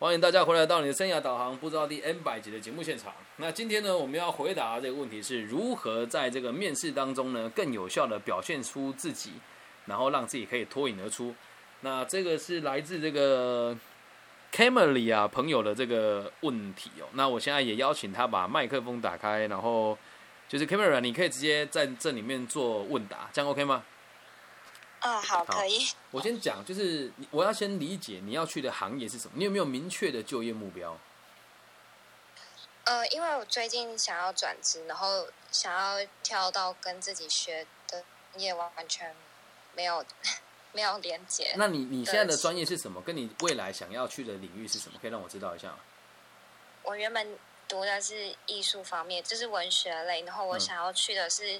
欢迎大家回来到你的生涯导航不知道第 N 百集的节目现场。那今天呢，我们要回答这个问题是如何在这个面试当中呢，更有效的表现出自己，然后让自己可以脱颖而出。那这个是来自这个 Camry 啊朋友的这个问题哦。那我现在也邀请他把麦克风打开，然后就是 Camry，你可以直接在这里面做问答，这样 OK 吗？啊，好，可以。我先讲，就是我要先理解你要去的行业是什么，你有没有明确的就业目标？呃，因为我最近想要转职，然后想要跳到跟自己学的业完全没有 没有连接。那你你现在的专业是什么？跟你未来想要去的领域是什么？可以让我知道一下吗？我原本读的是艺术方面，就是文学类，然后我想要去的是。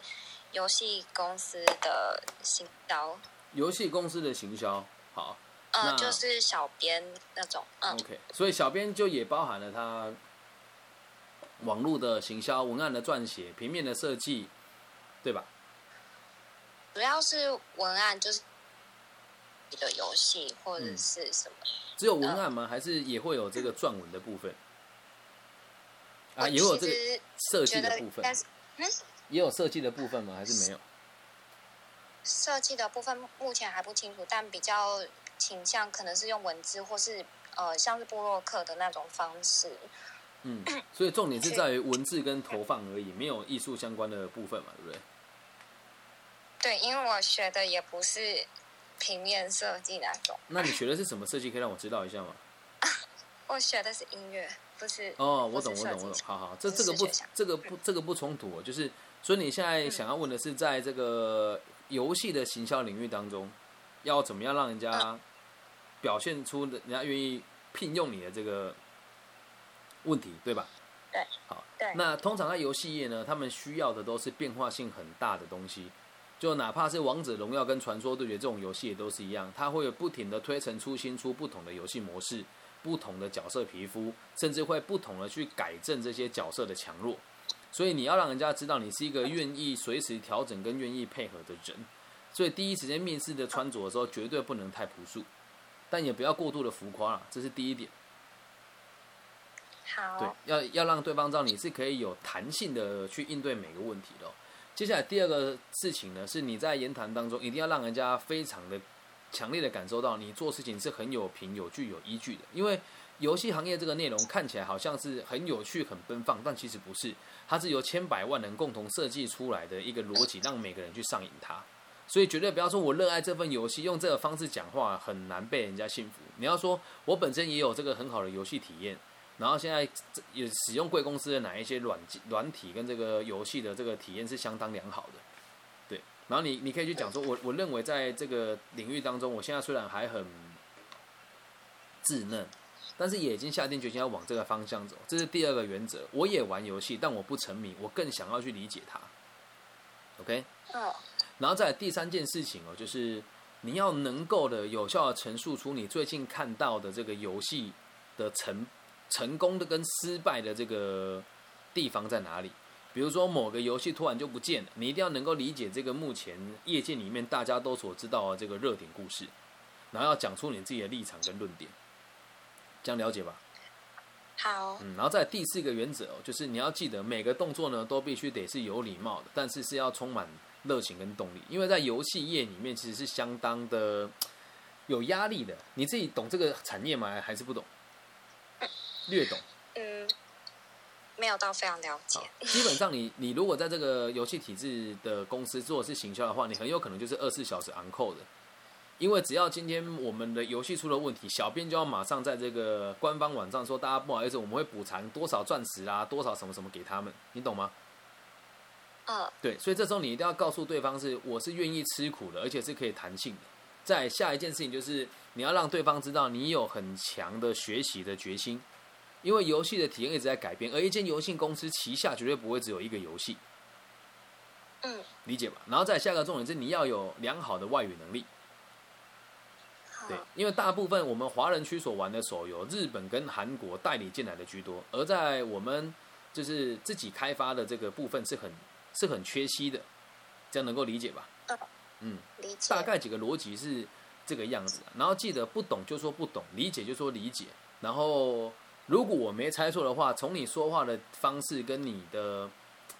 游戏公司的行销，游戏公司的行销，好，嗯，就是小编那种，嗯，OK，所以小编就也包含了他网络的行销、文案的撰写、平面的设计，对吧？主要是文案，就是你的游戏或者是什么？只有文案吗？还是也会有这个撰文的部分？啊，也有这个设计的部分，嗯。也有设计的部分吗？还是没有？设计的部分目前还不清楚，但比较倾向可能是用文字或是呃，像是布洛克的那种方式。嗯，所以重点是在于文字跟投放而已，没有艺术相关的部分嘛，对不对？对，因为我学的也不是平面设计那种。那你学的是什么设计？可以让我知道一下吗？我学的是音乐，不是哦。我懂，我懂，我懂。好好，这这个不，这个不，这个不冲突，就是。所以你现在想要问的是，在这个游戏的行销领域当中，要怎么样让人家表现出人家愿意聘用你的这个问题，对吧？对。好。对。那通常在游戏业呢，他们需要的都是变化性很大的东西，就哪怕是王者荣耀跟传说对决这种游戏也都是一样，它会有不停的推陈出新，出不同的游戏模式，不同的角色皮肤，甚至会不同的去改正这些角色的强弱。所以你要让人家知道你是一个愿意随时调整跟愿意配合的人，所以第一时间面试的穿着的时候绝对不能太朴素，但也不要过度的浮夸了，这是第一点。好。对，要要让对方知道你是可以有弹性的去应对每个问题的。接下来第二个事情呢，是你在言谈当中一定要让人家非常的强烈的感受到你做事情是很有凭有据有依据的，因为。游戏行业这个内容看起来好像是很有趣、很奔放，但其实不是。它是由千百万人共同设计出来的一个逻辑，让每个人去上瘾它。所以绝对不要说我热爱这份游戏，用这个方式讲话很难被人家信服。你要说我本身也有这个很好的游戏体验，然后现在也使用贵公司的哪一些软软体跟这个游戏的这个体验是相当良好的。对，然后你你可以去讲说，我我认为在这个领域当中，我现在虽然还很稚嫩。但是也已经下定决心要往这个方向走，这是第二个原则。我也玩游戏，但我不沉迷，我更想要去理解它。OK，嗯。然后再第三件事情哦，就是你要能够的有效的陈述出你最近看到的这个游戏的成成功的跟失败的这个地方在哪里。比如说某个游戏突然就不见了，你一定要能够理解这个目前业界里面大家都所知道的这个热点故事，然后要讲出你自己的立场跟论点。这样了解吧。好。嗯，然后在第四个原则哦，就是你要记得每个动作呢都必须得是有礼貌的，但是是要充满热情跟动力。因为在游戏业里面其实是相当的有压力的。你自己懂这个产业吗？还是不懂？略懂。嗯，没有到非常了解。基本上，你你如果在这个游戏体制的公司做的是行销的话，你很有可能就是二十四小时 on call 的。因为只要今天我们的游戏出了问题，小编就要马上在这个官方网站说：“大家不好意思，我们会补偿多少钻石啊，多少什么什么给他们。”你懂吗？嗯，对，所以这时候你一定要告诉对方是我是愿意吃苦的，而且是可以弹性的。再下一件事情就是你要让对方知道你有很强的学习的决心，因为游戏的体验一直在改变，而一间游戏公司旗下绝对不会只有一个游戏。嗯，理解吧？然后再下个重点是你要有良好的外语能力。对，因为大部分我们华人区所玩的手游，日本跟韩国代理进来的居多，而在我们就是自己开发的这个部分是很是很缺席的，这样能够理解吧？嗯，理解。大概几个逻辑是这个样子，然后记得不懂就说不懂，理解就说理解，然后如果我没猜错的话，从你说话的方式跟你的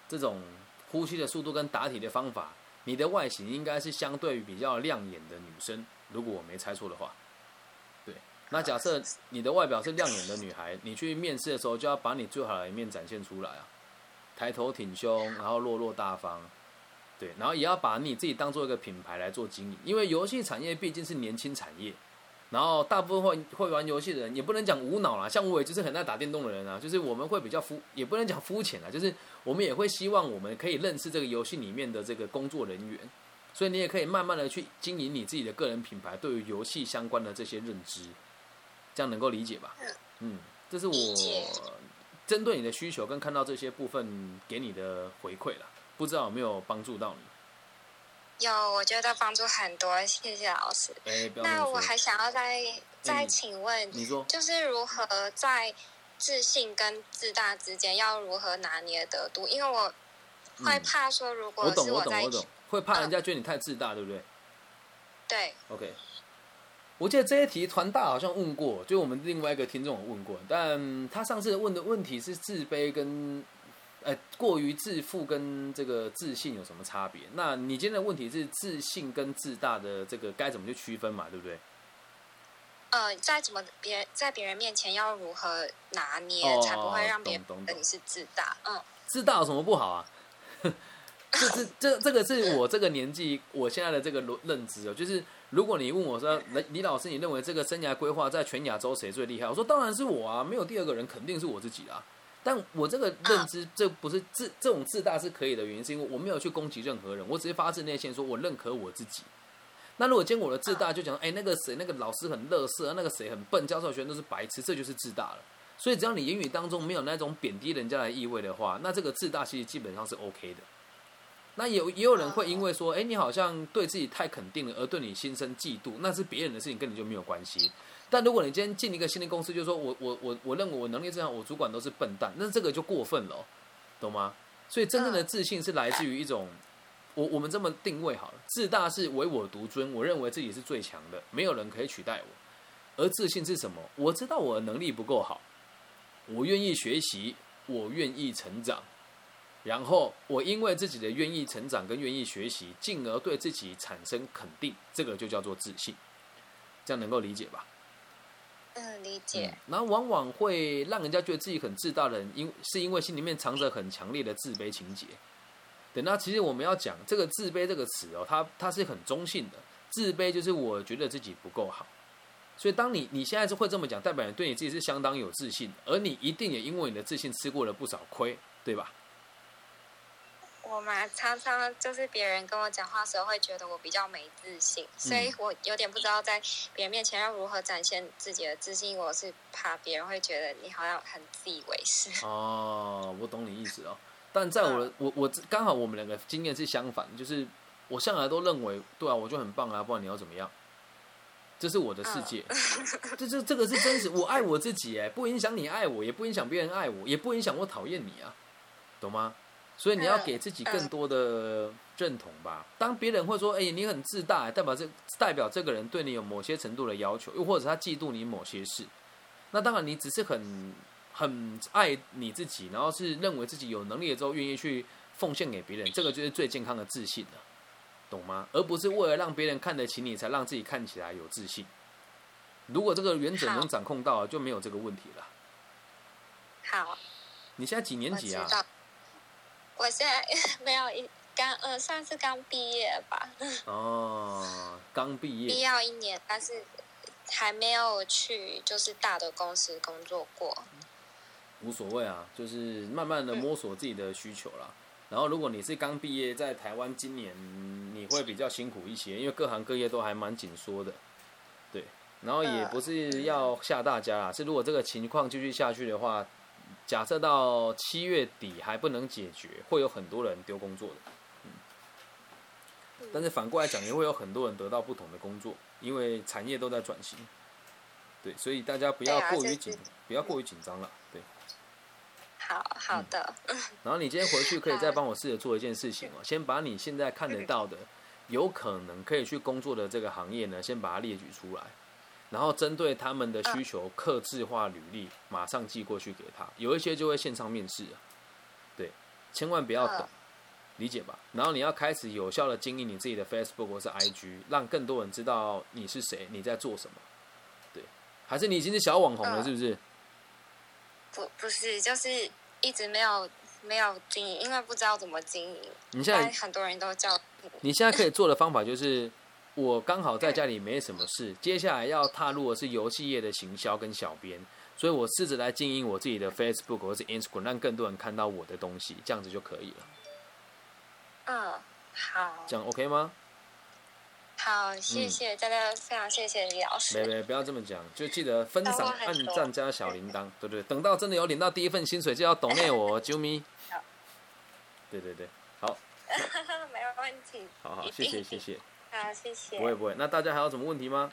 这种呼吸的速度跟答题的方法，你的外形应该是相对于比较亮眼的女生。如果我没猜错的话，对。那假设你的外表是亮眼的女孩，你去面试的时候就要把你最好的一面展现出来啊，抬头挺胸，然后落落大方。对，然后也要把你自己当做一个品牌来做经营，因为游戏产业毕竟是年轻产业，然后大部分会会玩游戏的人也不能讲无脑啦，像我也就是很爱打电动的人啊，就是我们会比较肤，也不能讲肤浅啦，就是我们也会希望我们可以认识这个游戏里面的这个工作人员，所以你也可以慢慢的去经营你自己的个人品牌，对于游戏相关的这些认知，这样能够理解吧？嗯，这是我针对你的需求跟看到这些部分给你的回馈了。不知道有没有帮助到你？有，我觉得帮助很多，谢谢老师。哎，那我还想要再再请问，你说，就是如何在自信跟自大之间要如何拿捏得度？因为我会怕说，如果我懂，我懂，我懂，会怕人家觉得你太自大，对不对？对。OK，我记得这些题团大好像问过，就我们另外一个听众有问过，但他上次问的问题是自卑跟。呃，过于自负跟这个自信有什么差别？那你今天的问题是自信跟自大的这个该怎么去区分嘛？对不对？呃，在怎么别在别人面前要如何拿捏，才不会让别人觉得你是自大？嗯，自大有什么不好啊？这这这这个是我这个年纪我现在的这个认知哦，就是如果你问我说，李李老师，你认为这个生涯规划在全亚洲谁最厉害？我说当然是我啊，没有第二个人，肯定是我自己啊。但我这个认知，这不是自这种自大是可以的原因，是因为我没有去攻击任何人，我只是发自内心说，我认可我自己。那如果见过我的自大就讲，哎，那个谁，那个老师很乐色，那个谁很笨，教授学生都是白痴，这就是自大了。所以只要你言语当中没有那种贬低人家的意味的话，那这个自大其实基本上是 OK 的。那有也有人会因为说，哎，你好像对自己太肯定了，而对你心生嫉妒，那是别人的事情，跟你就没有关系。但如果你今天进一个新的公司，就是说我我我我认为我能力这样，我主管都是笨蛋，那这个就过分了，懂吗？所以真正的自信是来自于一种，我我们这么定位好了，自大是唯我独尊，我认为自己是最强的，没有人可以取代我。而自信是什么？我知道我的能力不够好，我愿意学习，我愿意成长，然后我因为自己的愿意成长跟愿意学习，进而对自己产生肯定，这个就叫做自信。这样能够理解吧？嗯，理解。然后往往会让人家觉得自己很自大的人，因是因为心里面藏着很强烈的自卑情节。等到其实我们要讲这个自卑这个词哦，它它是很中性的。自卑就是我觉得自己不够好。所以当你你现在是会这么讲，代表你对你自己是相当有自信，而你一定也因为你的自信吃过了不少亏，对吧？我嘛，常常就是别人跟我讲话时候，会觉得我比较没自信，所以我有点不知道在别人面前要如何展现自己的自信。我是怕别人会觉得你好像很自以为是。哦，我懂你意思哦。但在我的我我刚好我们两个经验是相反，就是我向来都认为，对啊，我就很棒啊，不然你要怎么样？这是我的世界，这这这个是真实。我爱我自己，哎，不影响你爱我，也不影响别人爱我，也不影响我讨厌你啊，懂吗？所以你要给自己更多的认同吧。当别人会说：“哎，你很自大”，代表这代表这个人对你有某些程度的要求，又或者他嫉妒你某些事。那当然，你只是很很爱你自己，然后是认为自己有能力了之后，愿意去奉献给别人，这个就是最健康的自信了，懂吗？而不是为了让别人看得起你，才让自己看起来有自信。如果这个原则能掌控到，就没有这个问题了。好，你现在几年级啊？我现在 没有一刚呃，算是刚毕业吧。哦，刚毕业。毕业一年，但是还没有去就是大的公司工作过。无所谓啊，就是慢慢的摸索自己的需求啦。然后，如果你是刚毕业，在台湾今年你会比较辛苦一些，因为各行各业都还蛮紧缩的。对，然后也不是要吓大家啊，是如果这个情况继续下去的话。假设到七月底还不能解决，会有很多人丢工作的。嗯，但是反过来讲，也会有很多人得到不同的工作，因为产业都在转型。对，所以大家不要过于紧，不要过于紧张了。对。好好的。然后你今天回去可以再帮我试着做一件事情哦，先把你现在看得到的、有可能可以去工作的这个行业呢，先把它列举出来。然后针对他们的需求，克制化履历，马上寄过去给他。有一些就会线上面试啊，对，千万不要等，理解吧？然后你要开始有效的经营你自己的 Facebook 或是 IG，让更多人知道你是谁，你在做什么。对，还是你已经是小网红了，是不是？不，不是，就是一直没有没有经营，因为不知道怎么经营。你现在很多人都叫你现在可以做的方法就是。我刚好在家里没什么事，接下来要踏入的是游戏业的行销跟小编，所以我试着来经营我自己的 Facebook 或是 Instagram，让更多人看到我的东西，这样子就可以了。嗯，好。这样 OK 吗？好，谢谢，大家非常谢谢李老师。没没，不要这么讲，就记得分享、按赞加小铃铛，对不对？等到真的有领到第一份薪水，就要抖内我 啾咪。对对对，好。没有问题。好好，谢谢谢谢。好，谢谢。不会不会，那大家还有什么问题吗？